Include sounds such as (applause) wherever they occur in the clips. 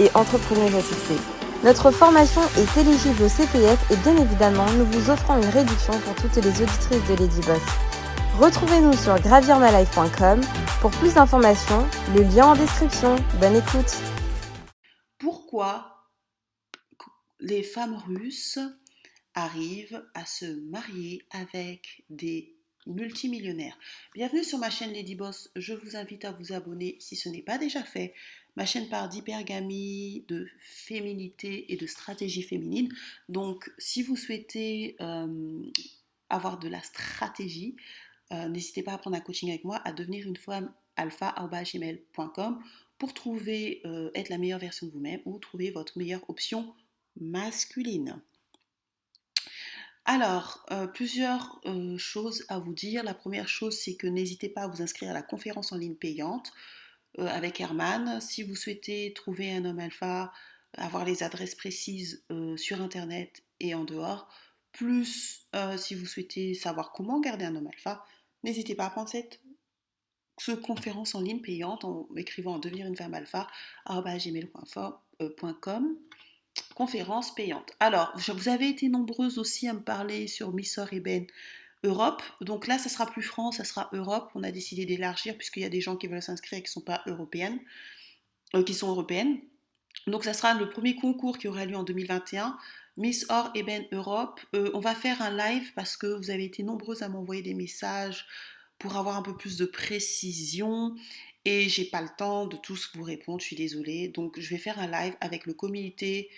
et entrepreneuse à. Notre formation est éligible au CPF et bien évidemment, nous vous offrons une réduction pour toutes les auditrices de Lady Boss. Retrouvez-nous sur gravirmalife.com pour plus d'informations, le lien en description. Bonne écoute. Pourquoi les femmes russes arrivent à se marier avec des multimillionnaires? Bienvenue sur ma chaîne Lady Boss. Je vous invite à vous abonner si ce n'est pas déjà fait. Ma chaîne parle d'hypergamie, de féminité et de stratégie féminine. Donc, si vous souhaitez euh, avoir de la stratégie, euh, n'hésitez pas à prendre un coaching avec moi, à devenir une femme alpha.gmail.com pour trouver, euh, être la meilleure version de vous-même ou trouver votre meilleure option masculine. Alors, plusieurs choses à vous dire. La première chose, c'est que n'hésitez pas à vous inscrire à la conférence en ligne payante. Euh, avec Herman. Si vous souhaitez trouver un homme alpha, avoir les adresses précises euh, sur Internet et en dehors, plus euh, si vous souhaitez savoir comment garder un homme alpha, n'hésitez pas à prendre cette, conférence en ligne payante en m'écrivant devenir une femme alpha gmail.com conférence payante. Alors, vous avez été nombreuses aussi à me parler sur Missor et Ben Europe. Donc là, ça sera plus France, ça sera Europe. On a décidé d'élargir puisqu'il y a des gens qui veulent s'inscrire et qui ne sont pas européennes, euh, qui sont européennes. Donc ça sera le premier concours qui aura lieu en 2021. Miss Or Eben Europe. Euh, on va faire un live parce que vous avez été nombreuses à m'envoyer des messages pour avoir un peu plus de précision. Et j'ai pas le temps de tous vous répondre, je suis désolée. Donc je vais faire un live avec le comité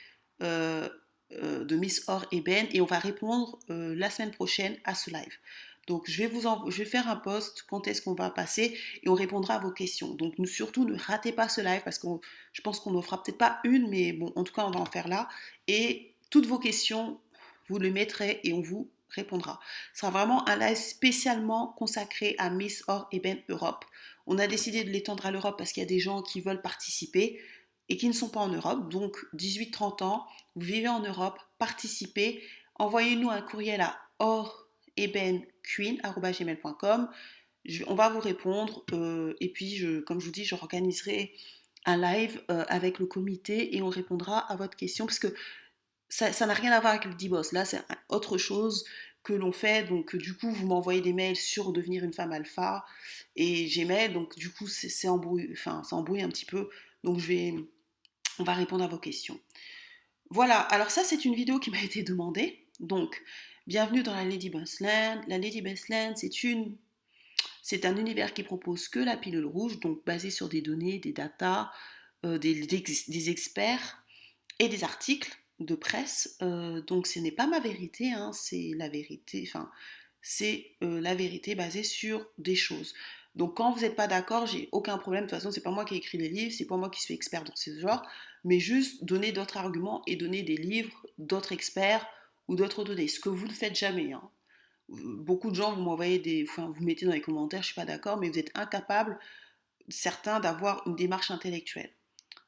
euh, de Miss Or et Ben et on va répondre euh, la semaine prochaine à ce live. Donc je vais vous faire un post quand est-ce qu'on va passer et on répondra à vos questions. Donc surtout ne ratez pas ce live parce que je pense qu'on n'en fera peut-être pas une mais bon en tout cas on va en faire là et toutes vos questions vous les mettrez et on vous répondra. Ce sera vraiment un live spécialement consacré à Miss Or et Ben Europe. On a décidé de l'étendre à l'Europe parce qu'il y a des gens qui veulent participer et qui ne sont pas en Europe, donc 18-30 ans, vous vivez en Europe, participez, envoyez-nous un courriel à orebenqueen.com. On va vous répondre euh, et puis, comme je vous dis, je organiserai un live euh, avec le comité et on répondra à votre question parce que ça n'a rien à voir avec le D-Boss. Là, c'est autre chose que l'on fait. Donc, du coup, vous m'envoyez des mails sur devenir une femme alpha et Gmail. Donc, du coup, c'est embrouillé, enfin, ça embrouille un petit peu. Donc, je vais, on va répondre à vos questions. Voilà, alors ça c'est une vidéo qui m'a (laughs) été demandée. Donc, bienvenue dans la Lady Land. La Lady Land, c'est une c'est un univers qui propose que la pilule rouge, donc basé sur des données, des datas, euh, des, experts et des articles de presse. Euh, donc ce n'est pas ma vérité, hein, c'est la vérité, c'est euh, la vérité basée sur des choses. Donc quand vous n'êtes pas d'accord, j'ai aucun problème. De toute façon, c'est pas moi qui ai écrit les livres, c'est pas moi qui suis expert dans ce genre, mais juste donner d'autres arguments et donner des livres d'autres experts ou d'autres données. Ce que vous ne faites jamais. Hein. Beaucoup de gens vous m'envoyez des, enfin, vous mettez dans les commentaires, je suis pas d'accord, mais vous êtes incapable, certains, d'avoir une démarche intellectuelle.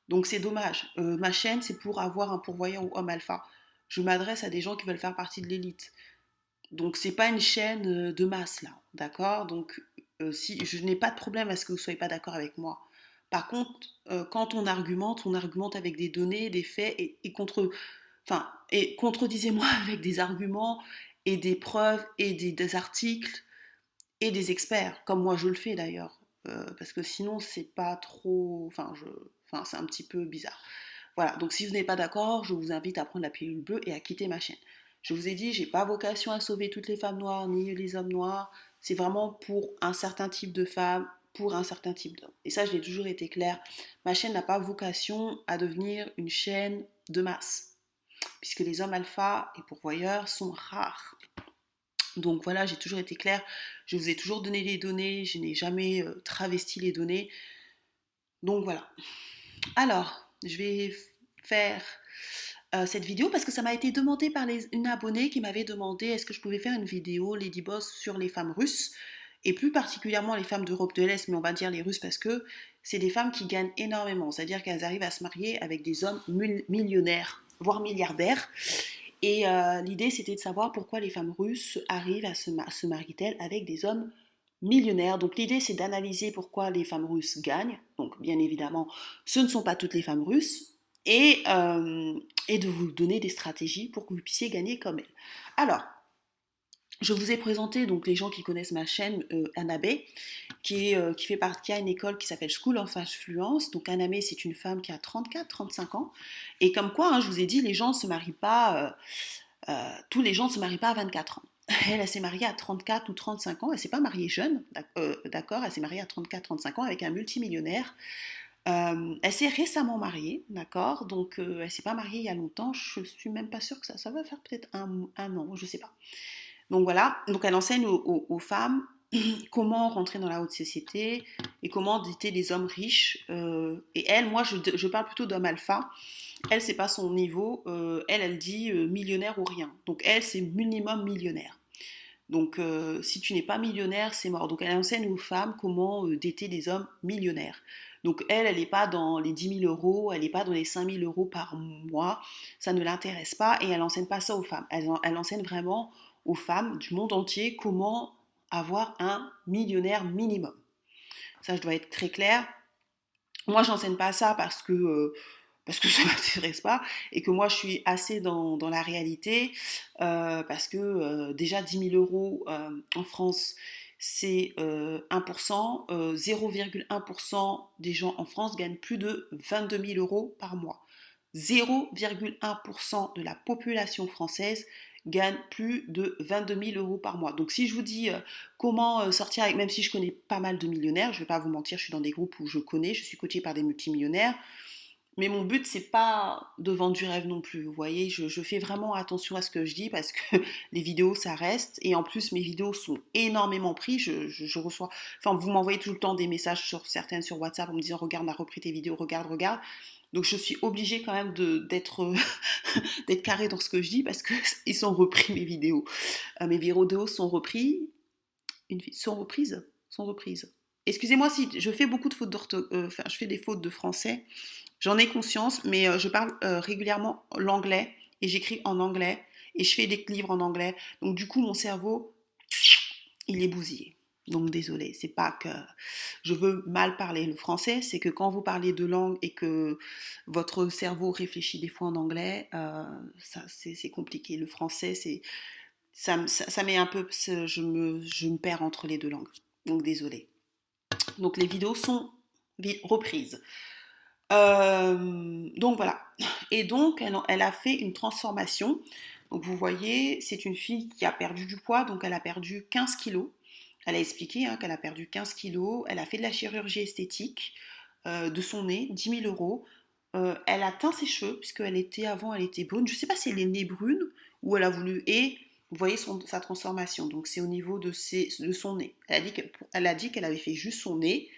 Donc c'est dommage. Euh, ma chaîne, c'est pour avoir un pourvoyeur ou homme alpha. Je m'adresse à des gens qui veulent faire partie de l'élite. Donc c'est pas une chaîne euh, de masse là, d'accord? Donc euh, si je n'ai pas de problème à ce que vous ne soyez pas d'accord avec moi. Par contre, euh, quand on argumente, on argumente avec des données, des faits et, contre, et contredisez-moi (laughs) avec des arguments et des preuves et des, articles et des experts, comme moi je le fais d'ailleurs, euh, parce que sinon c'est pas trop, enfin, c'est un petit peu bizarre. Voilà. Donc si vous n'êtes pas d'accord, je vous invite à prendre la pilule bleue et à quitter ma chaîne. Je vous ai dit, j'ai pas vocation à sauver toutes les femmes noires ni les hommes noirs. C'est vraiment pour un certain type de femmes, pour un certain type d'hommes. Et ça, je l'ai toujours été clair. Ma chaîne n'a pas vocation à devenir une chaîne de masse, puisque les hommes alpha et pourvoyeurs sont rares. Donc voilà, j'ai toujours été clair. Je vous ai toujours donné les données. Je n'ai jamais euh, travesti les données. Donc voilà. Alors, je vais faire cette vidéo parce que ça m'a été demandé par une abonnée qui m'avait demandé est-ce que je pouvais faire une vidéo Lady Boss sur les femmes russes et plus particulièrement les femmes d'Europe de l'Est, mais on va dire les Russes parce que c'est des femmes qui gagnent énormément, c'est-à-dire qu'elles arrivent à se marier avec des hommes millionnaires, voire milliardaires. Et euh, l'idée, c'était de savoir pourquoi les femmes russes arrivent à se, se marier-elles avec des hommes millionnaires. Donc l'idée, c'est d'analyser pourquoi les femmes russes gagnent. Donc bien évidemment, ce ne sont pas toutes les femmes russes. Et, euh, et de vous donner des stratégies pour que vous puissiez gagner comme elles. Alors, je vous ai présenté donc les gens qui connaissent ma chaîne euh, qui, euh, qui fait partie à une école qui s'appelle School of Influence. Donc Anabé, c'est une femme qui a 34-35 ans. Et comme quoi, hein, je vous ai dit, les gens ne se marient pas, euh, tous les gens ne se marient pas à 24 ans. (laughs) Elle, elle s'est mariée à 34 ou 35 ans. Elle s'est pas mariée jeune, d'accord Elle s'est mariée à 34-35 ans avec un multimillionnaire. Elle s'est récemment mariée, d'accord? Donc, elle elle s'est pas mariée il y a longtemps. Je suis même pas sûre que ça, ça va faire peut-être un, an, je sais pas. Donc voilà, donc elle enseigne aux, femmes (clears throat) comment rentrer dans la haute société et comment dater des hommes riches. Euh, et elle, moi, je, parle plutôt d'homme alpha. Elle, c'est pas son niveau. Euh, elle, elle dit euh, millionnaire ou rien. Donc elle, c'est minimum millionnaire. Donc si tu n'es pas millionnaire, c'est mort. Donc elle enseigne aux femmes comment dater des hommes millionnaires. Donc elle, elle n'est pas dans les 10 000 euros, elle n'est pas dans les 5 000 euros par mois. Ça ne l'intéresse pas et elle enseigne pas ça aux femmes. Elle, enseigne vraiment aux femmes du monde entier comment avoir un millionnaire minimum. Ça, je dois être très clair. Moi, j'enseigne pas ça parce que euh, parce que (laughs) ça m'intéresse pas et que moi je suis assez dans, dans la réalité euh, parce que euh, déjà 10 000 euros en France c'est 1%, 0,1% des gens en France gagnent plus de 22 000 euros par mois. 0,1% de la population française gagne plus de 22 000 euros par mois. Donc si je vous dis euh, comment euh, sortir avec, même si je connais pas mal de millionnaires, je ne vais pas vous mentir, je suis dans des groupes où je connais, je suis coachée par des multimillionnaires, mais mon but c'est pas de vendre du rêve non plus. Vous voyez, je, fais vraiment attention à ce que je dis parce que (laughs) les vidéos ça reste et en plus mes vidéos sont énormément prises. Je, reçois, enfin vous m'envoyez tout le temps des messages sur certaines sur WhatsApp en me disant regarde on a repris tes vidéos, regarde, regarde. Donc je suis obligée quand même d'être (laughs) d'être carré dans ce que je dis parce qu'ils (laughs) sont repris mes vidéos. Euh, mes vidéos sont repris, une, sont reprises, sont reprises. Excusez-moi si je fais beaucoup de fautes d'orthographe, euh, je fais des fautes de français. J'en ai conscience, mais euh, je parle régulièrement l'anglais et j'écris en anglais et je fais des livres en anglais. Donc du coup mon cerveau il est bousillé. Donc désolé, c'est pas que je veux mal parler le français, c'est que quand vous parlez de langue et que votre cerveau réfléchit des fois en anglais, euh, c'est compliqué. Le français, ça, met un peu, je me, je me perds entre les deux langues. Donc désolé. Donc les vidéos sont reprises. Euh, donc voilà. Et donc elle, a fait une transformation. Donc vous voyez, c'est une fille qui a perdu du poids, donc elle a perdu 15 kilos. Elle a expliqué hein, qu'elle a perdu 15 kilos, elle a fait de la chirurgie esthétique euh, de son nez, 10 000 euros. Euh, elle a teint ses cheveux, puisqu'elle était avant, elle était brune. Je ne sais pas si elle est née brune ou elle a voulu. Et vous voyez sa transformation. Donc c'est au niveau de, son nez. Elle a dit qu'elle avait fait juste son nez.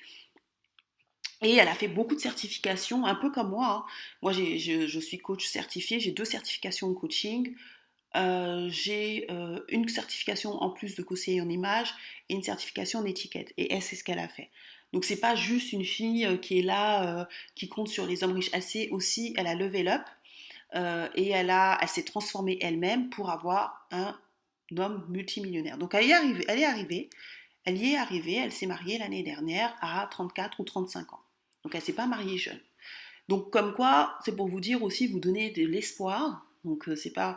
Et elle a fait beaucoup de certifications, un peu comme moi. Hein. Moi, je, suis coach certifié, j'ai deux certifications en coaching. Euh, j'ai euh, une certification en plus de conseiller en image et une certification en étiquette. Et c'est ce qu'elle a fait. Donc c'est pas juste une fille euh, qui est là, qui compte sur les hommes riches. Elle sait aussi, elle a levé up et elle a, elle s'est transformée elle-même pour avoir un homme multimillionnaire. Donc elle y est arrivée, elle est arrivée, elle y est arrivée, elle s'est mariée l'année dernière à 34 ou 35 ans. Donc elle s'est pas mariée jeune. Donc comme quoi, c'est pour vous dire aussi, vous donner de l'espoir donc c'est pas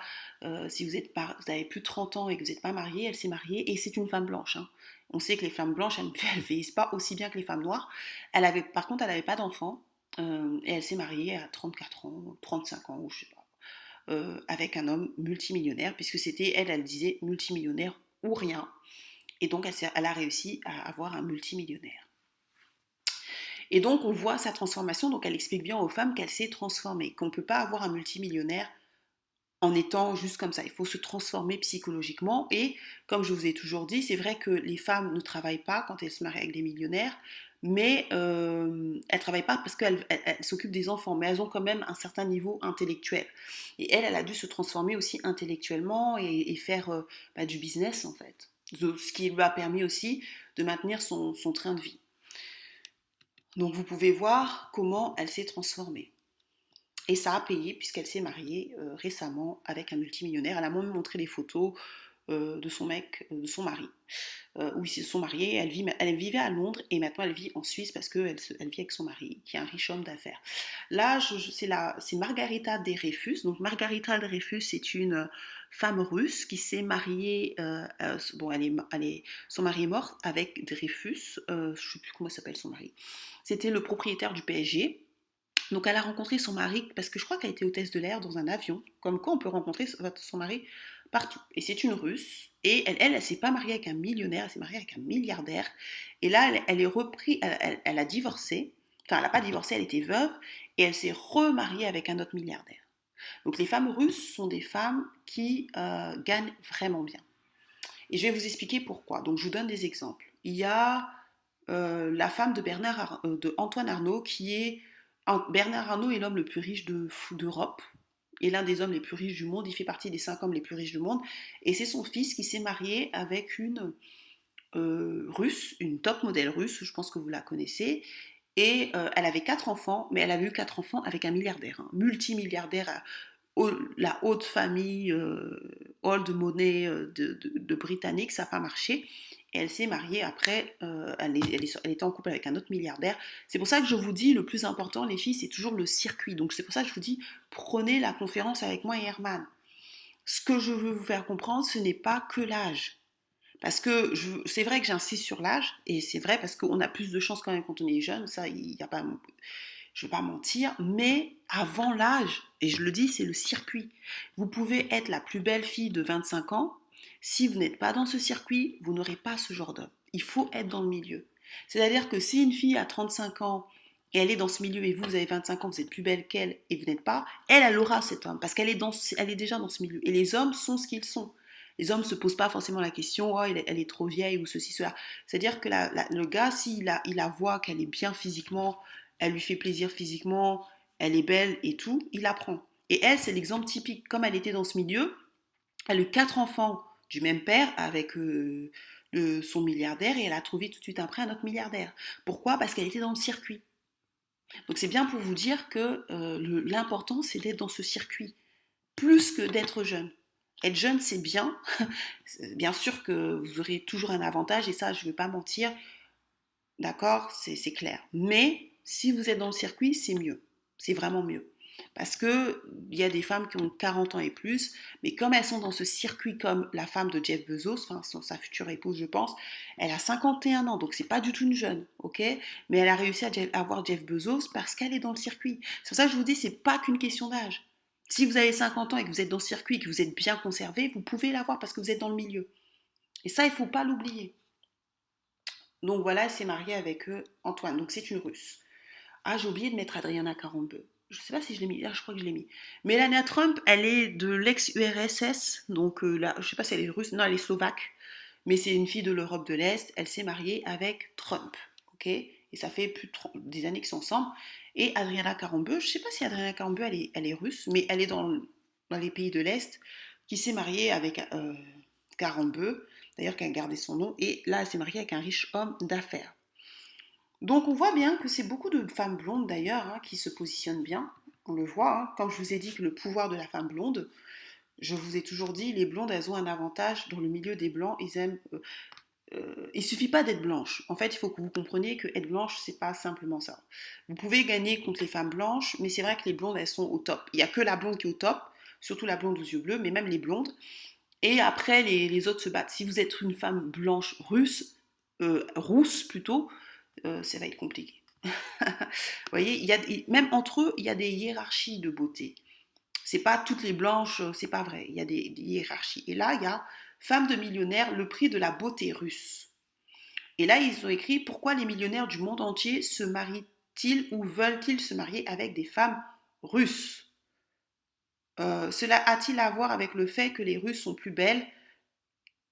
si vous êtes vous avez plus de 30 ans et que vous n'êtes pas marié, elle s'est mariée et c'est une femme blanche. Hein. On sait que les femmes blanches, elles ne (laughs) vieillissent pas aussi bien que les femmes noires. Elle avait, par contre, elle n'avait pas d'enfant et elle s'est mariée à 34 ans, 35 ans, ou je sais pas, avec un homme multimillionnaire, puisque c'était, elle, elle disait multimillionnaire ou rien. Et donc elle, elle a réussi à avoir un multimillionnaire. Et donc on voit sa transformation, donc elle explique bien aux femmes qu'elle s'est transformée, qu'on ne peut pas avoir un multimillionnaire en étant juste comme ça. Il faut se transformer psychologiquement. Et comme je vous ai toujours dit, c'est vrai que les femmes ne travaillent pas quand elles se marient avec des millionnaires mais euh, elles ne travaillent pas parce qu'elles s'occupent des enfants, mais elles ont quand même un certain niveau intellectuel. Et elle, elle a dû se transformer aussi intellectuellement et, faire euh, bah, du business en fait, ce qui lui a permis aussi de maintenir son, son train de vie. Donc vous pouvez voir comment elle s'est transformée. Et ça a payé puisqu'elle s'est mariée euh, récemment avec un multimillionnaire. Elle a même montré les photos euh, de son mec, euh, de son mari, où ils se sont mariés. Elle, vit, elle, vivait à Londres et maintenant elle vit en Suisse parce qu'elle elle vit avec son mari, qui est un riche homme d'affaires. Là, c'est Margarita Dreyfus. Donc Margarita Dreyfus, c'est une femme russe qui s'est mariée. bon, elle est, son mari est mort avec Dreyfus. je ne sais plus comment s'appelle son mari. C'était le propriétaire du PSG. Donc elle a rencontré son mari, parce que je crois qu'elle était hôtesse de l'air dans un avion, comme quoi on peut rencontrer son mari Et c'est une russe, et elle, elle, elle, s'est pas mariée avec un millionnaire, elle s'est mariée avec un milliardaire. Et là, elle, est repris, elle, a divorcé, enfin elle n'a pas divorcé, elle était veuve, et elle s'est remariée avec un autre milliardaire. Donc les femmes russes sont des femmes qui euh, gagnent vraiment bien. Et je vais vous expliquer pourquoi. Donc je vous donne des exemples. Il y a euh, la femme de, Bernard, euh, de Antoine Arnaud qui est Bernard Arnault est l'homme le plus riche d'Europe et l'un des hommes les plus riches du monde. Il fait partie des cinq hommes les plus riches du monde. Et c'est son fils qui s'est marié avec une euh, russe, une top modèle russe, je pense que vous la connaissez. Et euh, elle avait quatre enfants, mais elle avait eu quatre enfants avec un milliardaire, un multimilliardaire, la haute famille, euh, old money de, de Britannique, ça n'a pas marché et elle s'est mariée après, euh, elle, était en couple avec un autre milliardaire. C'est pour ça que je vous dis, le plus important, les filles, c'est toujours le circuit. Donc c'est pour ça que je vous dis, prenez la conférence avec moi et Herman. Ce que je veux vous faire comprendre, ce n'est pas que l'âge. Parce que c'est vrai que j'insiste sur l'âge, et c'est vrai parce qu'on a plus de chances quand même quand on est jeune, ça, il a pas, je ne vais pas mentir, mais avant l'âge, et je le dis, c'est le circuit. Vous pouvez être la plus belle fille de 25 ans, si vous n'êtes pas dans ce circuit, vous n'aurez pas ce genre d'homme. Il faut être dans le milieu. C'est-à-dire que si une fille a 35 ans et elle est dans ce milieu et vous, vous avez 25 ans, vous êtes plus belle qu'elle et vous n'êtes pas, elle, elle aura cet homme parce qu'elle est, est déjà dans ce milieu. Et les hommes sont ce qu'ils sont. Les hommes ne se posent pas forcément la question, oh, elle, est, trop vieille ou ceci, cela. C'est-à-dire que le gars, s'il a, il la voit qu'elle est bien physiquement, elle lui fait plaisir physiquement, elle est belle et tout, il la prend. Et elle, c'est l'exemple typique. Comme elle était dans ce milieu, elle a eu quatre enfants du même père avec son milliardaire et elle a trouvé tout de suite après un autre milliardaire. Pourquoi? Parce qu'elle était dans le circuit. Donc c'est bien pour vous dire que euh, l'important c'est d'être dans ce circuit, plus que d'être jeune. Être jeune c'est bien, (laughs) bien sûr que vous aurez toujours un avantage et ça je ne vais pas mentir, d'accord, c'est clair. Mais si vous êtes dans le circuit c'est mieux, c'est vraiment mieux. Parce qu'il y a des femmes qui ont 40 ans et plus, mais comme elles sont dans ce circuit comme la femme de Jeff Bezos, enfin sa future épouse je pense, elle a 51 ans, donc c'est pas du tout une jeune, ok? Mais elle a réussi à avoir Jeff Bezos parce qu'elle est dans le circuit. C'est pour ça que je vous dis, c'est pas qu'une question d'âge. Si vous avez 50 ans et que vous êtes dans le circuit, que vous êtes bien conservé, vous pouvez l'avoir parce que vous êtes dans le milieu. Et ça, il faut pas l'oublier. Donc voilà, elle s'est mariée avec euh, Antoine, donc c'est une russe. Ah, j'ai oublié de mettre Adriana 42 je sais pas si je l'ai mis, là je crois que je l'ai mis. Melania Trump, elle est de l'ex-URSS, donc euh, là, je sais pas si elle est russe, non, elle est slovaque, mais c'est une fille de l'Europe de l'Est. Elle s'est mariée avec Trump, ok? Et ça fait plus de des années qu'ils sont ensemble. Et Adriana Karambeu, je sais pas si Adriana Karambeu, elle est, elle est russe, mais elle est dans, dans les pays de l'Est, qui s'est mariée avec euh, d'ailleurs qui a gardé son nom, et là, elle s'est mariée avec un riche homme d'affaires. Donc on voit bien que c'est beaucoup de femmes blondes d'ailleurs hein, qui se positionnent bien. On le voit, hein. comme je vous ai dit que le pouvoir de la femme blonde, je vous ai toujours dit, les blondes, elles ont un avantage dans le milieu des blancs. Ils aiment. Euh, euh, il suffit pas d'être blanche. En fait, il faut que vous compreniez que être blanche, c'est pas simplement ça. Vous pouvez gagner contre les femmes blanches, mais c'est vrai que les blondes, elles sont au top. Il y a que la blonde qui est au top, surtout la blonde aux yeux bleus, mais même les blondes. Et après, les, autres se battent. Si vous êtes une femme blanche russe, euh, rousse plutôt, euh, ça va être compliqué. (laughs) Vous voyez, y a, même entre eux, il y a des hiérarchies de beauté. C'est pas toutes les blanches, euh, c'est pas vrai. Il y a des, hiérarchies. Et là, il y a femme de millionnaire, le prix de la beauté russe. Et là, ils ont écrit pourquoi les millionnaires du monde entier se marient-ils ou veulent-ils se marier avec des femmes russes? Euh, Cela a-t-il à voir avec le fait que les Russes sont plus belles,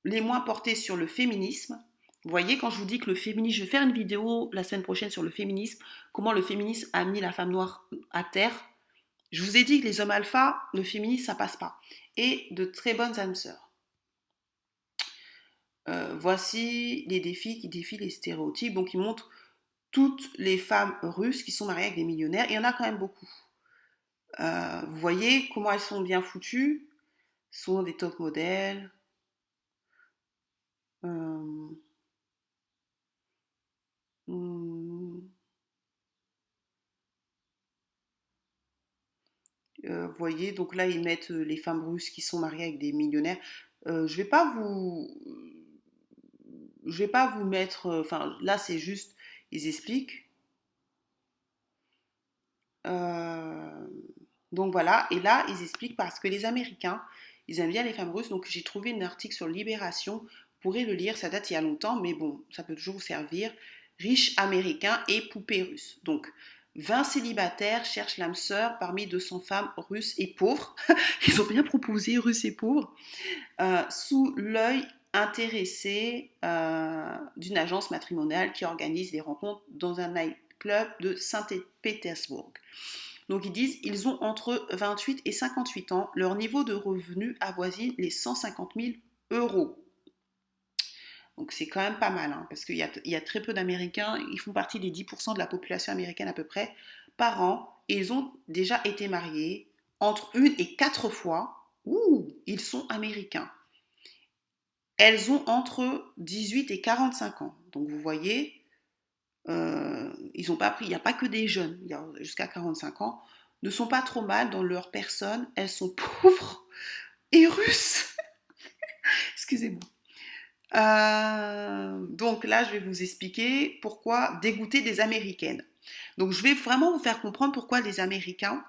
les moins portées sur le féminisme? Vous voyez, quand je vous dis que le féminisme, je vais faire une vidéo la semaine prochaine sur le féminisme, comment le féminisme a mis la femme noire à terre. Je vous ai dit que les hommes alpha, le féminisme, ça passe pas. Et de très bonnes âmes sœurs. Euh, voici les défis qui défient les stéréotypes. Donc, ils montrent toutes les femmes russes qui sont mariées avec des millionnaires. Il y en a quand même beaucoup. Euh, vous voyez comment elles sont bien foutues. Sont des top modèles. Euh. Euh, vous voyez, donc là, ils mettent les femmes russes qui sont mariées avec des millionnaires. je vais pas vous... Je vais pas vous mettre... Enfin, là, c'est juste... Ils expliquent. Donc voilà, et là, ils expliquent parce que les Américains, ils aiment bien les femmes russes. Donc j'ai trouvé un article sur Libération, vous pourrez le lire, ça date il y a longtemps, mais bon, ça peut toujours vous servir. Riches américains et poupées russes. Donc 20 célibataires cherchent l'âme sœur parmi 200 femmes russes et pauvres. (laughs) Ils ont bien proposé russes et pauvres. Euh, sous l'œil intéressé euh, d'une agence matrimoniale qui organise des rencontres dans un nightclub de Saint-Pétersbourg. Donc ils disent ils ont entre 28 et 58 ans, leur niveau de revenu avoisine les 150 000 euros. Donc c'est quand même pas mal, hein, parce qu'il y, a, très peu d'Américains, ils font partie des 10% de la population américaine à peu près par an, et ils ont déjà été mariés entre une et quatre fois. Ouh, ils sont américains. Elles ont entre 18 et 45 ans. Donc vous voyez, euh, ils ont pas pris, il n'y a pas que des jeunes, jusqu'à 45 ans, ne sont pas trop mal dans leur personne, elles sont (laughs) pauvres et russes. Excusez-moi. Euh, donc là, je vais vous expliquer pourquoi dégoûter des Américaines. Donc je vais vraiment vous faire comprendre pourquoi les Américains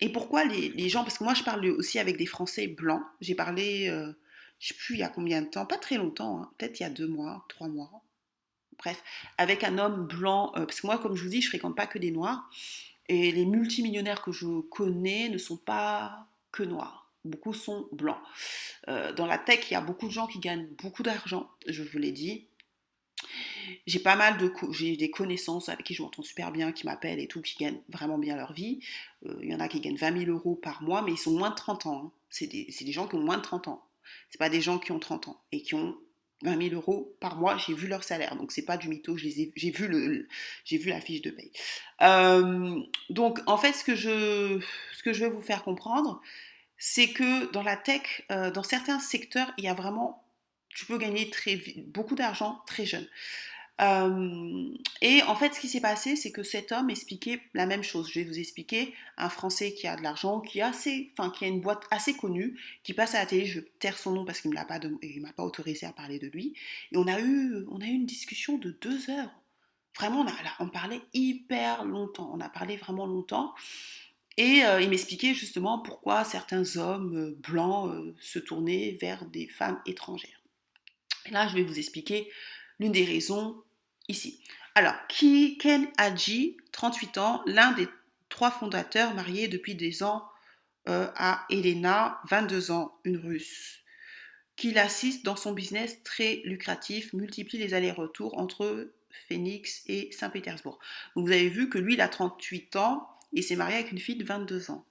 et pourquoi les, gens, parce que moi je parle aussi avec des Français blancs, j'ai parlé, euh, je ne sais plus il y a combien de temps, pas très longtemps, hein, peut-être il y a deux mois, trois mois, bref, avec un homme blanc, euh, parce que moi, comme je vous dis, je fréquente pas que des noirs, et les multimillionnaires que je connais ne sont pas que noirs. Beaucoup sont blancs. Euh, dans la tech, il y a beaucoup de gens qui gagnent beaucoup d'argent, je vous l'ai dit. J'ai pas mal de j'ai des connaissances avec qui je m'entends super bien, qui m'appellent et tout, qui gagnent vraiment bien leur vie. Euh, il y en a qui gagnent 20 000 euros par mois, mais ils sont moins de 30 ans. Hein. C'est des, gens qui ont moins de 30 ans. C'est pas des gens qui ont 30 ans et qui ont 20 000 euros par mois, j'ai vu leur salaire. Donc, c'est pas du mytho, j'ai vu, le, vu la fiche de paye. Euh, donc, en fait, ce que, je, ce que je veux vous faire comprendre, c'est que dans la tech, euh, dans certains secteurs, il y a vraiment, tu peux gagner beaucoup d'argent très jeune. Euh, et en fait, ce qui s'est passé, c'est que cet homme expliquait la même chose. Je vais vous expliquer un Français qui a de l'argent, qui a assez, enfin, qui a une boîte assez connue, qui passe à la télé. Je taire son nom parce qu'il ne m'a pas, m'a pas autorisé à parler de lui. Et on a eu, on a eu une discussion de deux heures. Vraiment, on, a, on parlait hyper longtemps. On a parlé vraiment longtemps. Et euh, il m'expliquait justement pourquoi certains hommes euh, blancs se tournaient vers des femmes étrangères. Et là, je vais vous expliquer l'une des raisons ici. Alors, Ken Hadji, 38 ans, l'un des trois fondateurs mariés depuis des ans euh, à Elena, 22 ans, une russe, qui l'assiste dans son business très lucratif, multiplie les allers-retours entre Phoenix et Saint-Pétersbourg. Vous avez vu que lui, il a 38 ans et s'est marié avec une fille de 22 ans.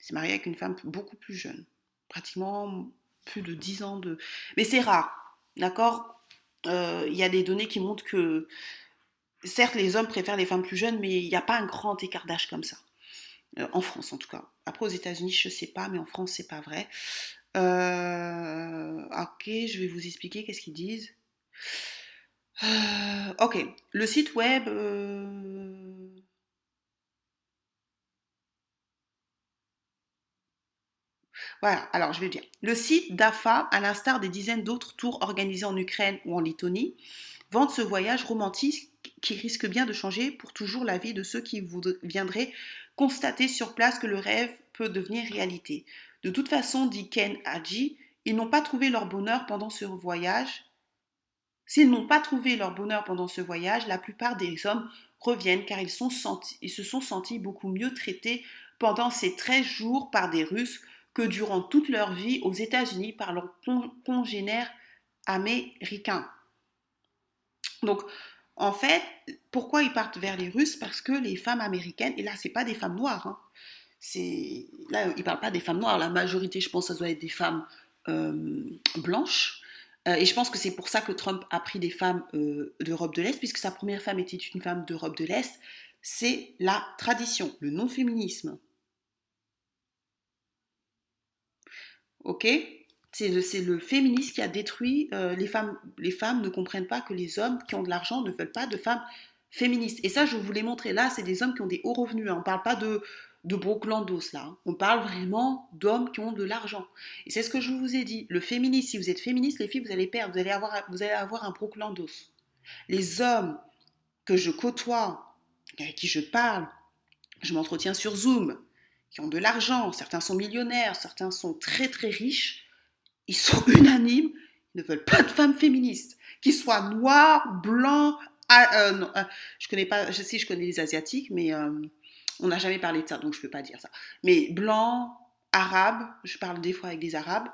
Il s'est marié avec une femme beaucoup plus jeune, pratiquement plus de 10 ans de... Mais c'est rare, d'accord? Euh, il y a des données qui montrent que, certes, les hommes préfèrent les femmes plus jeunes, mais il n'y a pas un grand écart d'âge comme ça. Euh, en France, en tout cas. Après, aux États-Unis, je ne sais pas, mais en France, c'est pas vrai. Euh, ok, je vais vous expliquer qu'est-ce qu'ils disent. ok, le site web. Voilà, alors je vais dire. Le site d'AFA, à l'instar des dizaines d'autres tours organisés en Ukraine ou en Lettonie, vante ce voyage romantique qui risque bien de changer pour toujours la vie de ceux qui viendraient constater sur place que le rêve peut devenir réalité. De toute façon, dit Ken Hadji, ils n'ont pas trouvé leur bonheur pendant ce voyage. S'ils n'ont pas trouvé leur bonheur pendant ce voyage, la plupart des hommes reviennent car ils, se sont sentis beaucoup mieux traités pendant ces 13 jours par des Russes que durant toute leur vie aux États-Unis par leurs congénères américains. Donc, en fait, pourquoi ils partent vers les Russes? Parce que les femmes américaines, et là, c'est pas des femmes noires, hein, là, ils parlent pas des femmes noires. La majorité, je pense, ça doit être des femmes euh, blanches. Euh, et je pense que c'est pour ça que Trump a pris des femmes euh, d'Europe de l'Est, puisque sa première femme était une femme d'Europe de l'Est. C'est la tradition, le non-féminisme. Ok? C'est le, le, féminisme qui a détruit les femmes. Les femmes ne comprennent pas que les hommes qui ont de l'argent ne veulent pas de femmes féministes. Et ça, je vous l'ai montré. Là, c'est des hommes qui ont des hauts revenus. Hein. On ne parle pas de, de Brookelandos là. On parle vraiment d'hommes qui ont de l'argent. Et c'est ce que je vous ai dit. Le féminisme, si vous êtes féministe, les filles, vous allez perdre. Vous allez avoir, vous allez avoir un Brookelandos. Les hommes que je côtoie, avec qui je parle, je m'entretiens sur Zoom, qui ont de l'argent, certains sont millionnaires, certains sont très très riches, ils sont (laughs) unanimes, ils ne veulent pas de femmes féministes, qu'ils soient noirs, blancs, ah, euh, euh, je connais pas, je je connais les asiatiques, mais euh, on n'a jamais parlé de ça, donc je ne peux pas dire ça. Mais blanc, arabe, je parle des fois avec des arabes,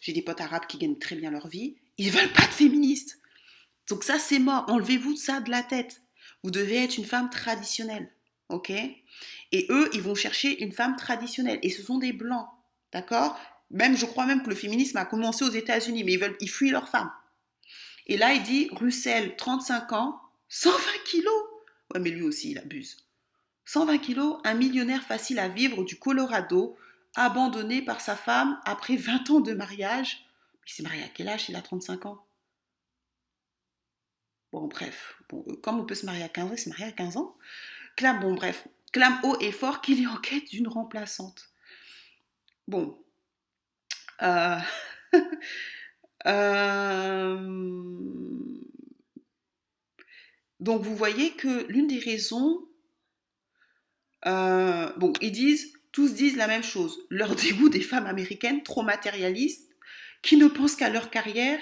j'ai des potes arabes qui gagnent très bien leur vie, ils veulent pas de féministes. Donc ça, c'est mort. Enlevez-vous ça de la tête. Vous devez être une femme traditionnelle, ok? Et eux, ils vont chercher une femme traditionnelle. Et ce sont des blancs, d'accord? Même, je crois même que le féminisme a commencé aux États-Unis, mais ils veulent, ils fuient leurs femmes. Et là, il dit Russell, 35 ans, (laughs) 120 kilos. Ouais, mais lui aussi, il abuse. 120 kilos, un millionnaire facile à vivre du Colorado, abandonné par sa femme après 20 ans de mariage. Il s'est marié à quel âge? Il a 35 ans. Bon, bref. Bon, euh, comme on peut se marier à 15 ans, il s'est marié à 15 ans. Clame, bon, bref. Clame haut et fort qu'il est en quête d'une remplaçante. Bon. Euh... (laughs) euh... Donc, vous voyez que l'une des raisons euh, bon, ils disent, tous disent la même chose. Leur (laughs) dégoût des femmes américaines trop matérialistes, qui ne pensent qu'à leur carrière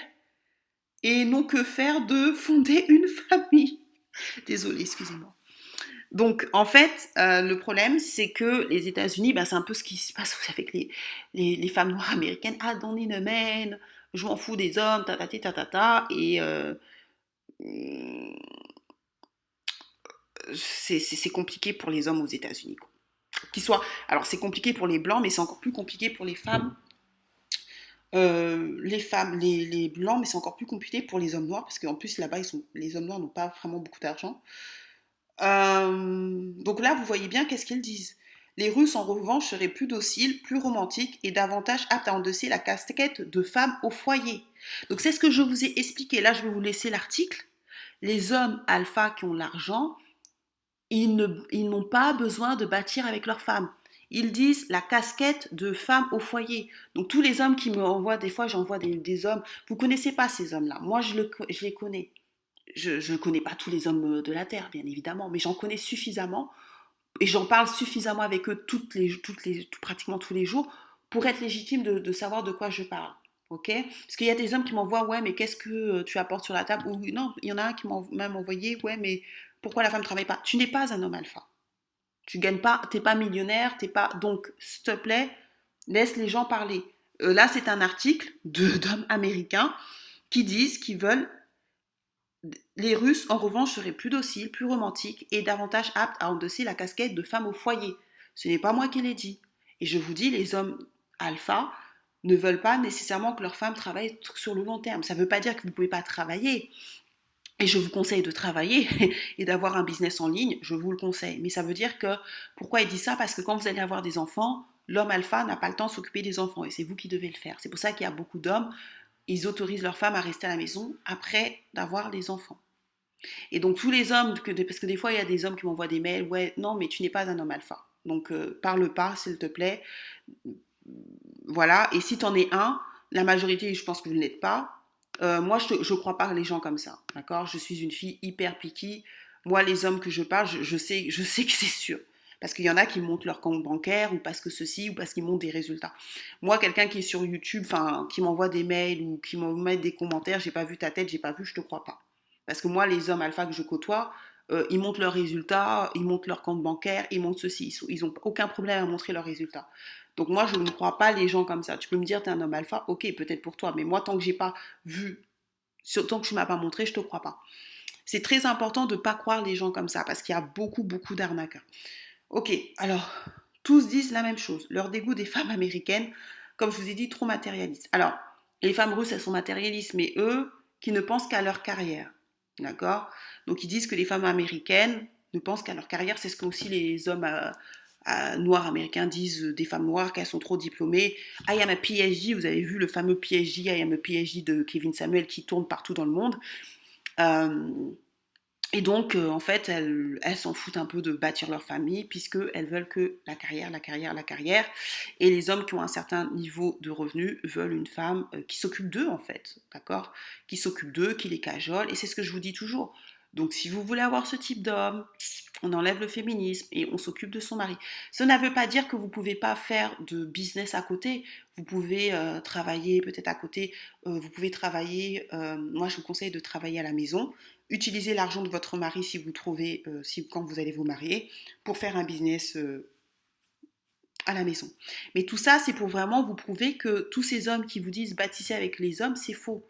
et n'ont que faire de fonder une famille. (laughs) Désolée, excusez-moi. Donc, en fait, euh, le problème, c'est que les États-Unis, bah, c'est un peu ce qui se passe avec les, les, femmes noires (laughs) américaines. Ah, dans les domaines, je m'en fous des hommes, ta ta ta ta ta, et euh, c'est compliqué pour les hommes aux États-Unis. Soit, alors c'est compliqué pour les blancs, mais c'est encore plus compliqué pour les femmes. Euh, les femmes, les, blancs, mais c'est encore plus compliqué pour les hommes noirs, parce qu'en plus là-bas, les hommes noirs n'ont pas vraiment beaucoup d'argent. Euh, donc là, vous voyez bien qu'est-ce qu'ils disent. Les Russes, en revanche, seraient plus dociles, plus romantiques et davantage aptes à endosser la casquette de femme au foyer. Donc c'est ce que je vous ai expliqué. Là, je vais vous laisser l'article. Les hommes alpha qui ont l'argent ils n'ont pas besoin de bâtir avec leurs femmes. Ils disent la casquette de femme au foyer. Donc tous les hommes qui me envoient, des fois j'envoie des, hommes, vous connaissez pas ces hommes-là. Moi je, les connais. Je ne connais pas tous les hommes de la Terre, bien évidemment, mais j'en connais suffisamment et j'en parle suffisamment avec eux toutes les, pratiquement tous les jours pour être légitime de, savoir de quoi je parle. ok? Parce qu'il y a des hommes qui m'envoient, ouais, mais qu'est-ce que tu apportes sur la table? Ou non, il y en a un qui m'a même envoyé, ouais, mais pourquoi la femme ne travaille pas? Tu n'es pas un homme alpha. Tu gagnes pas, t'es pas millionnaire, t'es pas. Donc, s'il te plaît, laisse les gens parler. Euh, là, c'est un article d'hommes américains qui disent qu'ils veulent. Les Russes, en revanche, seraient plus dociles, plus romantiques et davantage aptes à endosser la casquette de femme au foyer. Ce n'est pas moi qui l'ai dit. Et je vous dis, les hommes alpha ne veulent pas nécessairement que leur femme travaille sur le long terme. Ça ne veut pas dire que vous ne pouvez pas travailler. Et je vous conseille de travailler (laughs) et d'avoir un business en ligne, je vous le conseille. Mais ça veut dire que, pourquoi il dit ça? Parce que quand vous allez avoir des enfants, l'homme alpha n'a pas le temps de s'occuper des enfants et c'est vous qui devez le faire. C'est pour ça qu'il y a beaucoup d'hommes, ils autorisent leurs femmes à rester à la maison après d'avoir des enfants. Et donc tous les hommes, parce que des fois il y a des hommes qui m'envoient des mails, ouais, non, mais tu n'es pas un homme alpha. Donc euh, parle pas, s'il te plaît. Voilà, et si tu en es un, la majorité, je pense que vous ne l'êtes pas, euh, moi, je ne crois pas les gens comme ça, d'accord? Je suis une fille hyper picky. Moi, les hommes que je parle, je, sais, je sais que c'est sûr. Parce qu'il y en a qui montent leur compte bancaire ou parce que ceci ou parce qu'ils montent des résultats. Moi, quelqu'un qui est sur YouTube, enfin, qui m'envoie des mails ou qui met des commentaires, j'ai pas vu ta tête, j'ai pas vu, je te crois pas. Parce que moi, les hommes alpha que je côtoie, euh, ils montrent leurs résultats, ils montrent leur compte bancaire, ils montrent ceci. Ils n'ont aucun problème à montrer leurs résultats. Donc moi, je ne crois pas les gens comme ça. Tu peux me dire, tu es un homme alpha, ok, peut-être pour toi, mais moi, tant que j'ai pas vu, tant que tu m'as pas montré, je te crois pas. C'est très important de ne pas croire les gens comme ça parce qu'il y a beaucoup, beaucoup d'arnaqueurs. Ok, alors, tous disent la même chose. Leur dégoût des femmes américaines, comme je vous ai dit, trop matérialistes. Alors, les femmes russes, elles sont matérialistes, mais eux, qui ne pensent qu'à leur carrière. D'accord? Donc, ils disent que les femmes américaines ne pensent qu'à leur carrière. C'est ce que aussi les hommes euh, euh, noirs américains disent des femmes noires qu'elles sont trop diplômées. I am a PhD, vous avez vu le fameux PhD, I am a PhD de Kevin Samuel qui tourne partout dans le monde. Euh, et donc, euh, en fait, elles s'en foutent un peu de bâtir leur famille puisqu'elles veulent que la carrière, la carrière, la carrière. Et les hommes qui ont un certain niveau de revenus veulent une femme qui s'occupe d'eux, en fait, d'accord? Qui s'occupe d'eux, qui les cajole. Et c'est ce que je vous dis toujours. Donc si vous voulez avoir ce type d'homme, on enlève le féminisme et on s'occupe de son mari. Ça ne veut pas dire que vous ne pouvez pas faire de business à côté. Vous pouvez euh, travailler peut-être à côté. Euh, vous pouvez travailler, euh, moi je vous conseille de travailler à la maison. Utilisez l'argent de votre mari si vous trouvez, si, quand vous allez vous marier, pour faire un business à la maison. Mais tout ça, c'est pour vraiment vous prouver que tous ces hommes qui vous disent bâtissez avec les hommes, c'est faux.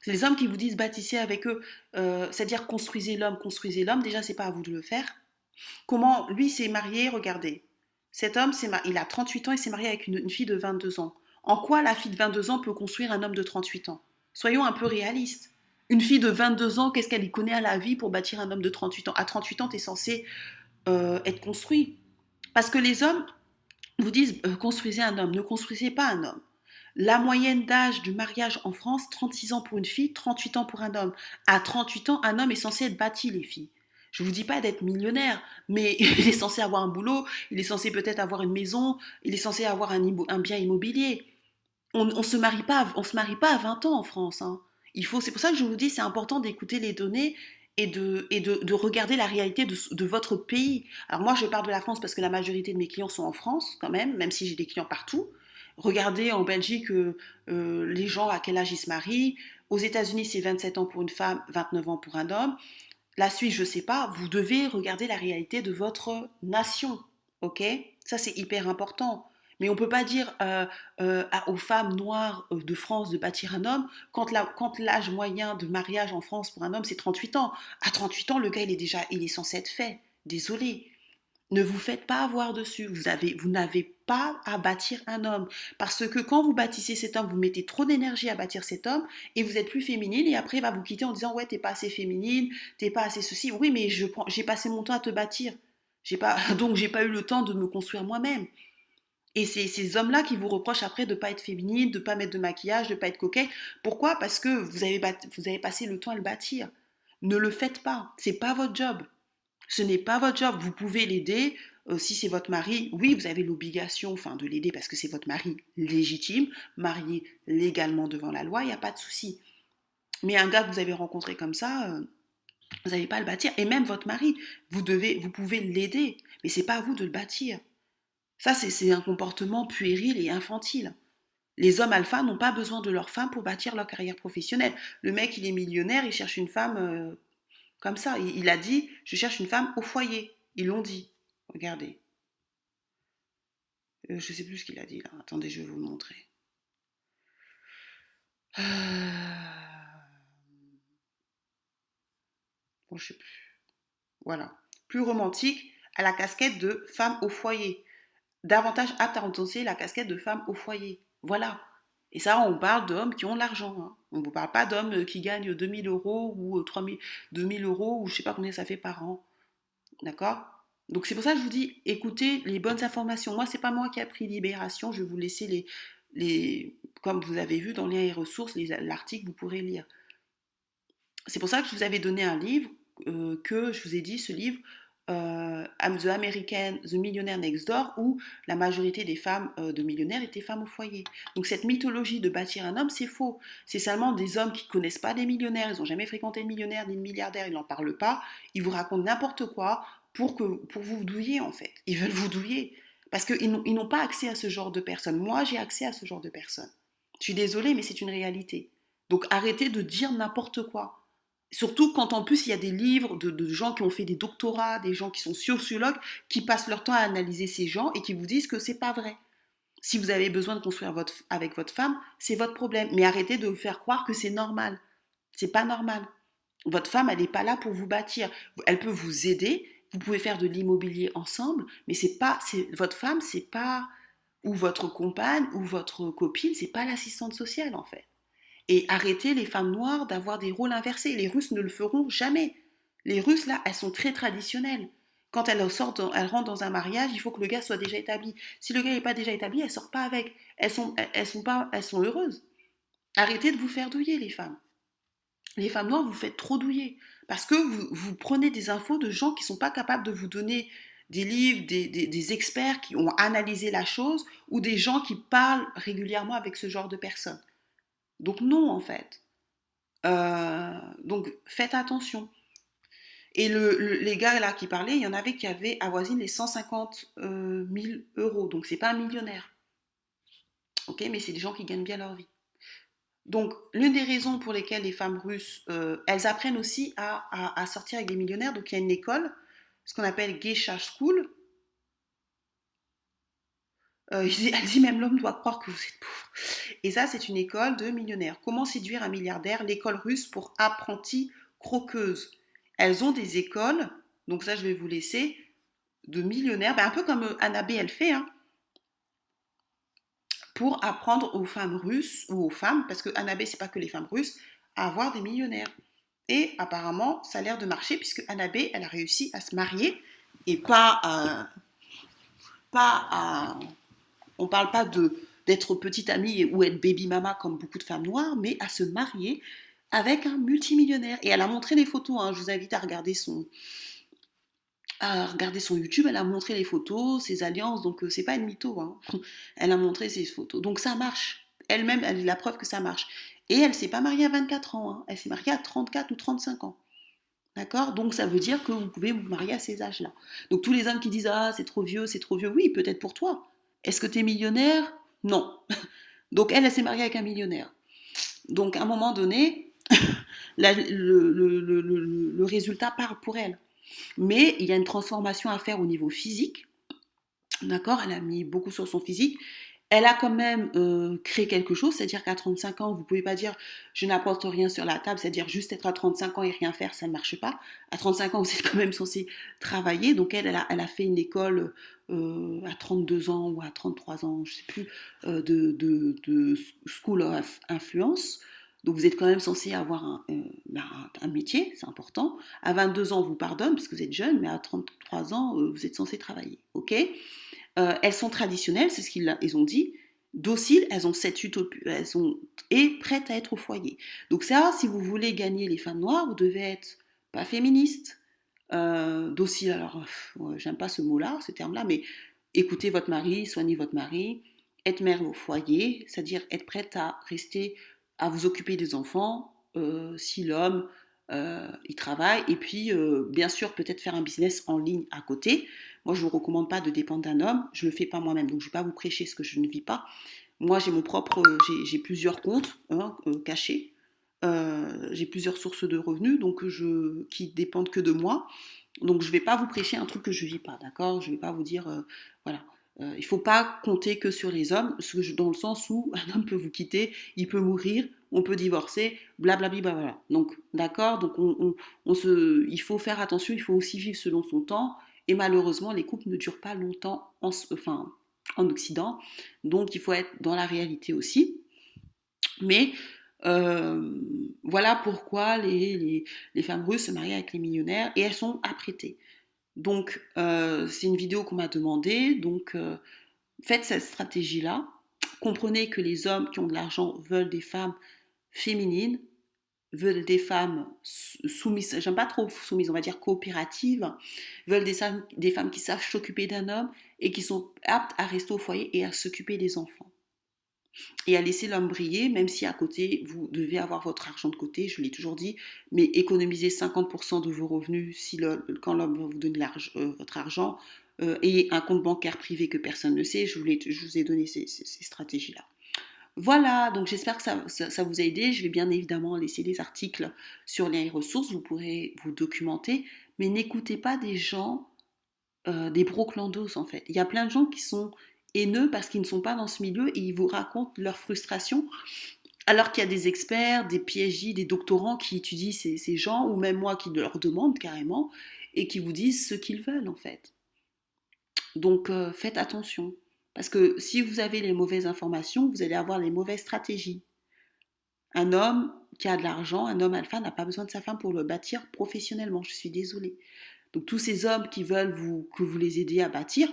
C'est les hommes qui vous disent bâtissez avec eux, euh, c'est-à-dire construisez l'homme, construisez l'homme. Déjà, c'est pas à vous de le faire. Comment lui s'est marié Regardez, cet homme, il a 38 ans et s'est marié avec une, fille de 22 ans. En quoi la fille de 22 ans peut construire un homme de 38 ans? Soyons un peu réalistes. Une fille de 22 ans, qu'est-ce qu'elle y connaît à la vie pour bâtir un homme de 38 ans? À 38 ans, tu es censé euh, être construit. Parce que les hommes vous disent euh, construisez un homme, ne construisez pas un homme. La moyenne d'âge du mariage en France, 36 ans pour une fille, 38 ans pour un homme. À 38 ans, un homme est censé être bâti, les filles. Je ne vous dis pas d'être millionnaire, mais (laughs) il est censé avoir un boulot, il est censé peut-être avoir une maison, il est censé avoir un, bien immobilier. On ne se marie pas, on se marie pas à 20 ans en France. Hein. Il faut, c'est pour ça que je vous dis, c'est important d'écouter les données et de, et de, regarder la réalité de, votre pays. Alors moi, je parle de la France parce que la majorité de mes clients sont en France quand même, même si j'ai des clients partout. Regardez en Belgique euh, euh, les gens à quel âge ils se marient. Aux États-Unis, c'est 27 ans pour une femme, 29 ans pour un homme. La Suisse, je ne sais pas. Vous devez regarder la réalité de votre nation. OK? Ça, c'est hyper important. Mais on ne peut pas dire euh, aux femmes noires de France de bâtir un homme quand, l'âge moyen de mariage en France pour un homme, c'est 38 ans. À 38 ans, le gars, il est déjà il est censé être fait. Désolé. Ne vous faites pas avoir dessus. Vous avez, vous n'avez pas à bâtir un homme. Parce que quand vous bâtissez cet homme, vous mettez trop d'énergie à bâtir cet homme et vous êtes plus féminine et après il va vous quitter en disant ouais t'es pas assez féminine, t'es pas assez ceci. Oui mais j'ai passé mon temps à te bâtir. J'ai pas, (laughs) donc j'ai pas eu le temps de me construire moi-même. Et c'est ces hommes-là qui vous reprochent après de ne pas être féminine, de ne pas mettre de maquillage, de ne pas être coquette. Pourquoi? Parce que vous avez, passé le temps à le bâtir. Ne le faites pas. C'est pas votre job. Ce n'est pas votre job. Vous pouvez l'aider. Euh, si c'est votre mari, oui, vous avez l'obligation enfin, de l'aider parce que c'est votre mari légitime, marié légalement devant la loi, il n'y a pas de souci. Mais un gars que vous avez rencontré comme ça, euh, vous n'allez pas le bâtir. Et même votre mari, vous, devez, vous pouvez l'aider, mais c'est pas à vous de le bâtir. Ça, c'est un comportement puéril et infantile. Les hommes alpha n'ont pas besoin de leur femme pour bâtir leur carrière professionnelle. Le mec, il est millionnaire, il cherche une femme euh, comme ça. Il, a dit, je cherche une femme au foyer. Ils l'ont dit. Regardez. Euh, je ne sais plus ce qu'il a dit là. Attendez, je vais vous le montrer. Euh, bon, je sais plus. Voilà. Plus romantique, à la casquette de femme au foyer. Davantage apte à entoncer la casquette de femme au foyer. Voilà. Et ça, on parle d'hommes qui ont de l'argent. Hein. On ne vous parle pas d'hommes euh, qui gagnent 2000 euros ou 3000, 2000 euros ou je ne sais pas combien ça fait par an. D'accord? Donc c'est pour ça que je vous dis, écoutez les bonnes informations. Moi, c'est pas moi qui ai pris Libération. Je vais vous laisser les, les comme vous avez vu dans les ressources, l'article, vous pourrez lire. C'est pour ça que je vous avais donné un livre euh, que je vous ai dit, ce livre, euh, The American, The Millionaire Next Door, où la majorité des femmes euh, de millionnaires étaient femmes au foyer. Donc cette mythologie de bâtir un homme, c'est faux. C'est seulement des hommes qui connaissent pas des millionnaires, ils n'ont jamais fréquenté de millionnaire ni de milliardaire, ils n'en parlent pas, ils vous racontent n'importe quoi pour, que, pour vous douiller en fait. Ils veulent vous douiller. Parce qu'ils n'ont pas accès à ce genre de personnes. Moi, j'ai accès à ce genre de personnes. Je suis désolée, mais c'est une réalité. Donc arrêtez de dire n'importe quoi. Surtout quand en plus il y a des livres de, gens qui ont fait des doctorats, des gens qui sont sociologues, qui passent leur temps à analyser ces gens et qui vous disent que c'est pas vrai. Si vous avez besoin de construire votre, avec votre femme, c'est votre problème. Mais arrêtez de vous faire croire que c'est normal. C'est pas normal. Votre femme, elle n'est pas là pour vous bâtir. Elle peut vous aider. Vous pouvez faire de l'immobilier ensemble, mais c'est pas, votre femme, c'est pas ou votre compagne ou votre copine, c'est pas l'assistante sociale en fait. Et arrêtez les femmes noires d'avoir des rôles inversés. Les Russes ne le feront jamais. Les Russes là, elles sont très traditionnelles. Quand elles, sortent, elles rentrent dans un mariage, il faut que le gars soit déjà établi. Si le gars n'est pas déjà établi, elles sortent pas avec. Elles sont, elles sont pas, elles sont heureuses. Arrêtez de vous faire douiller les femmes les femmes noires, vous faites trop douiller. Parce que vous, prenez des infos de gens qui ne sont pas capables de vous donner des livres, des, experts qui ont analysé la chose, ou des gens qui parlent régulièrement avec ce genre de personnes. Donc non, en fait. Euh, donc faites attention. Et les gars là qui parlaient, il y en avait qui avaient avoisiné les 150 000 euh, euros. Donc c'est pas un millionnaire. Ok, mais c'est des gens qui gagnent bien leur vie. Donc, l'une des raisons pour lesquelles les femmes russes, euh, elles apprennent aussi à, sortir avec des millionnaires. Donc, il y a une école, ce qu'on appelle Geisha School. Euh, elle dit même l'homme doit croire que vous êtes pauvre. Et ça, c'est une école de millionnaires. Comment séduire un milliardaire? L'école russe pour apprentis croqueuses. Elles ont des écoles, donc ça, je vais vous laisser, de millionnaires, ben, un peu comme euh, Annabé, elle fait. Hein pour apprendre aux femmes russes ou aux femmes, parce que Annabé, c'est pas que les femmes russes, à avoir des millionnaires. Et apparemment, ça a l'air de marcher, puisque Annabé, elle a réussi à se marier, et pas. Pas à on parle pas de d'être petite amie ou être baby mama comme beaucoup de femmes noires, mais à se marier avec un multimillionnaire. Et elle a montré des photos, hein. je vous invite à regarder son YouTube, elle a montré les photos, ses alliances, donc euh, c'est pas une mytho, hein. (laughs) elle a montré ses photos. Donc ça marche. Elle-même, elle est la preuve que ça marche. Et elle s'est pas mariée à 24 ans, hein. elle s'est mariée à 34 ou 35 ans. D'accord? Donc ça veut dire que vous pouvez vous marier à ces âges-là. Donc tous les hommes qui disent Ah, c'est trop vieux, c'est trop vieux, oui, peut-être pour toi. Est-ce que tu es millionnaire? Non. (laughs) Donc elle, elle s'est mariée avec un millionnaire. Donc à un moment donné, (laughs) le résultat part pour elle. Mais il y a une transformation à faire au niveau physique. D'accord? Elle a mis beaucoup sur son physique. Elle a quand même euh, créé quelque chose, c'est-à-dire qu'à 35 ans, vous pouvez pas dire je n'apporte rien sur la table, c'est-à-dire juste être à 35 ans et rien faire, ça ne marche pas. À 35 ans, (laughs) vous êtes quand même censé travailler. Donc elle, a, fait une école euh, à 32 ans ou à 33 ans, je ne sais plus, euh, de, School of Influence. Donc vous êtes quand même censé avoir euh, bah, un, métier, c'est important. À 22 ans, on vous pardonne parce que vous êtes jeune, mais à 33 ans, vous êtes censé travailler. Ok? Euh, Elles sont traditionnelles, c'est ce qu'ils ont dit. Dociles, elles ont cette utopie, elles sont et prêtes à être au foyer. Donc ça, si vous voulez gagner les femmes noires, vous devez être pas féministe, docile. Alors, j'aime pas ce mot-là, ce terme-là, mais écoutez votre mari, soignez votre mari, être mère au foyer, c'est-à-dire être prête à rester à vous occuper des enfants euh, si l'homme euh, il travaille et puis euh, bien sûr peut-être faire un business en ligne à côté. Moi je vous recommande pas de dépendre d'un homme, je le fais pas moi-même donc je vais pas vous prêcher ce que je ne vis pas. Moi j'ai mon propre, j'ai plusieurs comptes hein, cachés, j'ai plusieurs sources de revenus donc je qui dépendent que de moi. Donc je vais pas vous prêcher un truc que je vis pas, d'accord? Je vais pas vous dire voilà. Euh, il ne faut pas compter que sur les hommes, dans le sens où un homme peut vous quitter, il peut mourir, on peut divorcer, blablabla. Donc, d'accord Donc, on, se, il faut faire attention, il faut aussi vivre selon son temps. Et malheureusement, les couples ne durent pas longtemps en, enfin, en Occident. Donc, il faut être dans la réalité aussi. Mais euh, voilà pourquoi les, les, femmes russes se marient avec les millionnaires et elles sont apprêtées. Donc, euh, c'est une vidéo qu'on m'a demandé. Donc, euh, faites cette stratégie-là. Comprenez que les hommes qui ont de l'argent veulent des femmes féminines, veulent des femmes soumises, j'aime pas trop soumises, on va dire coopératives, veulent des femmes qui savent s'occuper d'un homme et qui sont aptes à rester au foyer et à s'occuper des enfants et à laisser l'homme briller, même si à côté, vous devez avoir votre argent de côté, je l'ai toujours dit, mais économisez 50% de vos revenus si quand l'homme vous donner euh, votre argent, euh, et un compte bancaire privé que personne ne sait, je vous, je vous ai donné ces, stratégies-là. Voilà, donc j'espère que ça, vous a aidé. Je vais bien évidemment laisser des articles sur les ressources, vous pourrez vous documenter, mais n'écoutez pas des gens, euh, des broclandos en fait. Il y a plein de gens qui sont haineux parce qu'ils ne sont pas dans ce milieu et ils vous racontent leur frustration Alors qu'il y a des experts, des PhD, des doctorants qui étudient ces, ces gens, ou même moi qui leur demande carrément, et qui vous disent ce qu'ils veulent en fait. Donc euh, faites attention. Parce que si vous avez les mauvaises informations, vous allez avoir les mauvaises stratégies. Un homme qui a de l'argent, un homme alpha n'a pas besoin de sa femme pour le bâtir professionnellement. Je suis désolée. Donc tous ces hommes qui veulent que vous les aidiez à bâtir,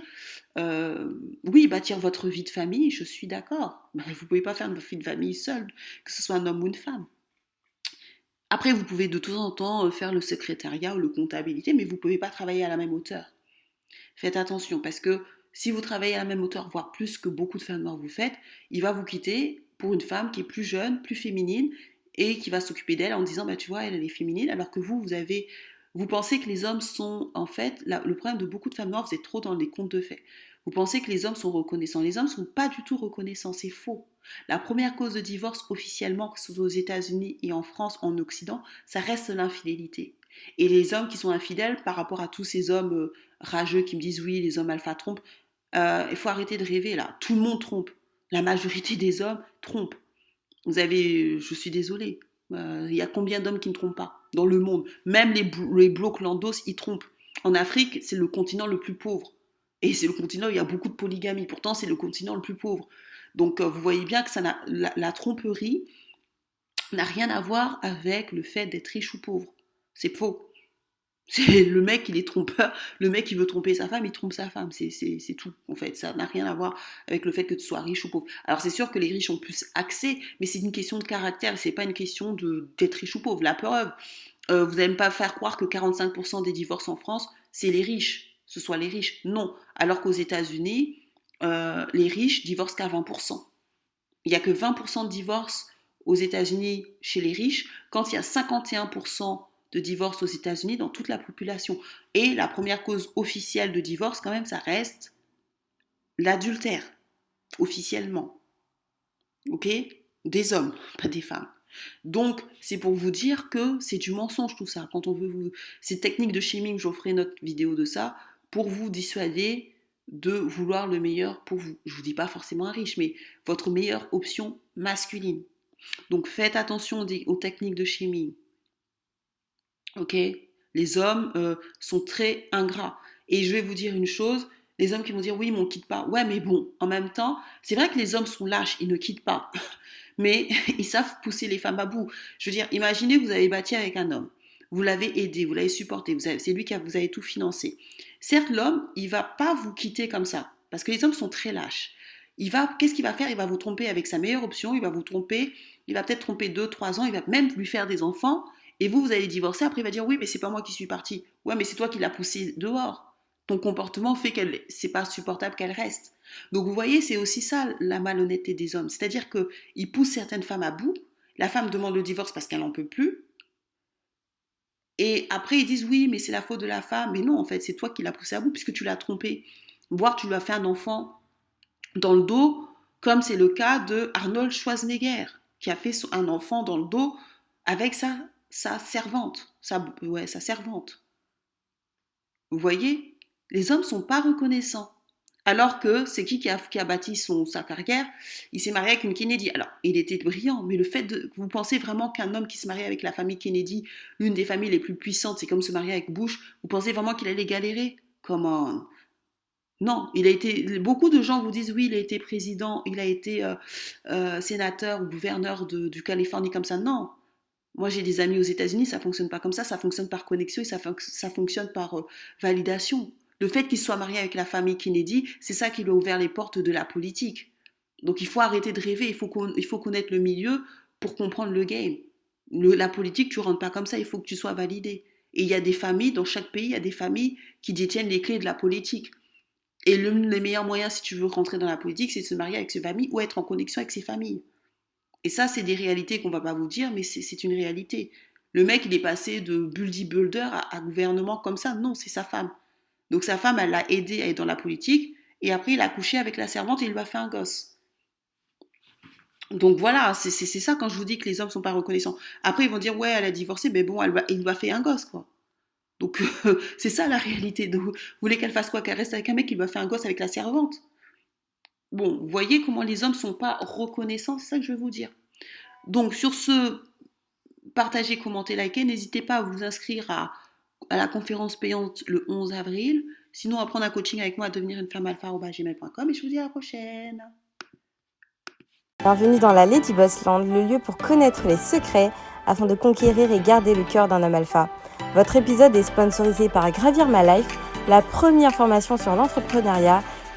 euh, oui, bâtir votre vie de famille, je suis d'accord. Mais vous ne pouvez pas faire une vie de famille seule, que ce soit un homme ou une femme. Après, vous pouvez de temps en temps euh, faire le secrétariat ou le comptabilité, mais vous ne pouvez pas travailler à la même hauteur. Faites attention parce que si vous travaillez à la même hauteur, voire plus que beaucoup de femmes noires vous faites, il va vous quitter pour une femme qui est plus jeune, plus féminine et qui va s'occuper d'elle en disant bah tu vois elle, est féminine alors que vous vous avez vous pensez que les hommes sont en fait le problème de beaucoup de femmes noires vous êtes trop dans les contes de fait. Vous pensez que les hommes sont reconnaissants. Les hommes ne sont pas du tout reconnaissants, c'est faux. La première cause de divorce officiellement, que ce soit aux États-Unis et en France, en Occident, ça reste l'infidélité. Et les hommes qui sont infidèles par rapport à tous ces hommes euh, rageux qui me disent oui, les hommes alpha trompent, euh, il faut arrêter de rêver là. Tout le monde trompe. La majorité des hommes trompent. Vous avez, je suis désolée, euh, il y a combien d'hommes qui ne trompent pas dans le monde? Même les, les blocs landos, ils trompent. En Afrique, c'est le continent le plus pauvre. Et c'est le continent où il y a beaucoup de polygamie. Pourtant, c'est le continent le plus pauvre. Donc, vous voyez bien que ça la tromperie n'a rien à voir avec le fait d'être riche ou pauvre. C'est faux. C'est le mec, il est trompeur. Le mec, il veut tromper sa femme, il trompe sa femme. C'est tout, en fait. Ça n'a rien à voir avec le fait que tu sois riche ou pauvre. Alors, c'est sûr que les riches ont plus accès, mais c'est une question de caractère. C'est pas une question d'être riche ou pauvre. La preuve, euh, vous n'allez pas faire croire que 45% des divorces en France, c'est les riches. Ce soit les riches. Non. Alors qu'aux États-Unis, euh, les riches divorcent qu'à 20%. Il n'y a que 20% de divorces aux États-Unis chez les riches, quand il y a 51% de divorce aux États-Unis dans toute la population. Et la première cause officielle de divorce, quand même, ça reste l'adultère, officiellement. Ok? Des hommes, pas des femmes. Donc, c'est pour vous dire que c'est du mensonge tout ça. Quand on veut vous. Ces techniques de shaming, j'offrais notre vidéo de ça, pour vous dissuader de vouloir le meilleur pour vous. Je vous dis pas forcément un riche, mais votre meilleure option masculine. Donc faites attention aux techniques de shaming. Ok? Les hommes euh, sont très ingrats. Et je vais vous dire une chose, les hommes qui vont dire oui, mais on quitte pas. Ouais, mais bon, en même temps, c'est vrai que les hommes sont lâches, ils ne quittent pas. (laughs) mais (laughs) ils savent pousser les femmes à bout. Je veux dire, imaginez, vous avez bâti avec un homme. Vous l'avez aidé, vous l'avez supporté, c'est lui qui a, vous avez tout financé. Certes, l'homme, il va pas vous quitter comme ça, parce que les hommes sont très lâches. Il va, qu'est-ce qu'il va faire? Il va vous tromper avec sa meilleure option, il va vous tromper, il va peut-être tromper deux, trois ans, il va même lui faire des enfants, et vous, vous allez divorcer, après il va dire oui, mais c'est pas moi qui suis parti. Ouais, mais c'est toi qui l'as poussé dehors. Ton comportement fait qu'elle c'est pas supportable qu'elle reste. Donc vous voyez, c'est aussi ça la malhonnêteté des hommes, c'est-à-dire que ils poussent certaines femmes à bout. La femme demande le divorce parce qu'elle n'en peut plus. Et après ils disent oui, mais c'est la faute de la femme. Mais non, en fait, c'est toi qui l'as poussé à bout puisque tu l'as trompé. Voire tu lui as fait un enfant dans le dos, comme c'est le cas de Arnold Schwarzenegger, qui a fait un enfant dans le dos avec sa sa servante, sa, ouais, sa servante. Vous voyez, les hommes sont pas reconnaissants. Alors que c'est qui qui a, qui a, bâti son, sa carrière? Il s'est marié avec une Kennedy. Alors, il était brillant, mais le fait de. Vous pensez vraiment qu'un homme qui se marie avec la famille Kennedy, l'une des familles les plus puissantes, c'est comme se marier avec Bush, vous pensez vraiment qu'il allait galérer? Comment Non, il a été. Beaucoup de gens vous disent oui, il a été président, il a été euh, euh, sénateur ou gouverneur de, du Californie comme ça. Non, moi, j'ai des amis aux États-Unis, ça fonctionne pas comme ça, ça fonctionne par connexion et ça, fonctionne par euh, validation. Le fait qu'il soit marié avec la famille Kennedy, c'est ça qui lui a ouvert les portes de la politique. Donc il faut arrêter de rêver, il faut, il faut connaître le milieu pour comprendre le game. la politique, tu rentres pas comme ça, il faut que tu sois validé. Et il y a des familles, dans chaque pays, il y a des familles qui détiennent les clés de la politique. Et le, les meilleurs moyens, si tu veux rentrer dans la politique, c'est de se marier avec ses familles ou être en connexion avec ses familles. Et ça, c'est des réalités qu'on va pas vous dire, mais c'est une réalité. Le mec, il est passé de builder à, à gouvernement comme ça. Non, c'est sa femme. Donc sa femme, elle l'a aidé à être dans la politique. Et après, il a couché avec la servante et il lui a fait un gosse. Donc voilà, c'est ça quand je vous dis que les hommes sont pas reconnaissants. Après, ils vont dire, ouais, elle a divorcé, mais bon, il lui a fait un gosse, quoi. Donc (laughs) c'est ça la réalité. Vous voulez qu'elle fasse quoi? Qu'elle reste avec un mec qui lui a fait un gosse avec la servante? Bon, vous voyez comment les hommes sont pas reconnaissants, c'est ça que je veux vous dire. Donc sur ce, partagez, commentez, likez. N'hésitez pas à vous inscrire à, la conférence payante le 11 avril. Sinon, à un coaching avec moi à devenir une femme alpha gmail.com et je vous dis à la prochaine. Bienvenue dans la Lady Boss Land, le lieu pour connaître les secrets afin de conquérir et garder le cœur d'un homme alpha. Votre épisode est sponsorisé par Gravir My Life, la première formation sur l'entrepreneuriat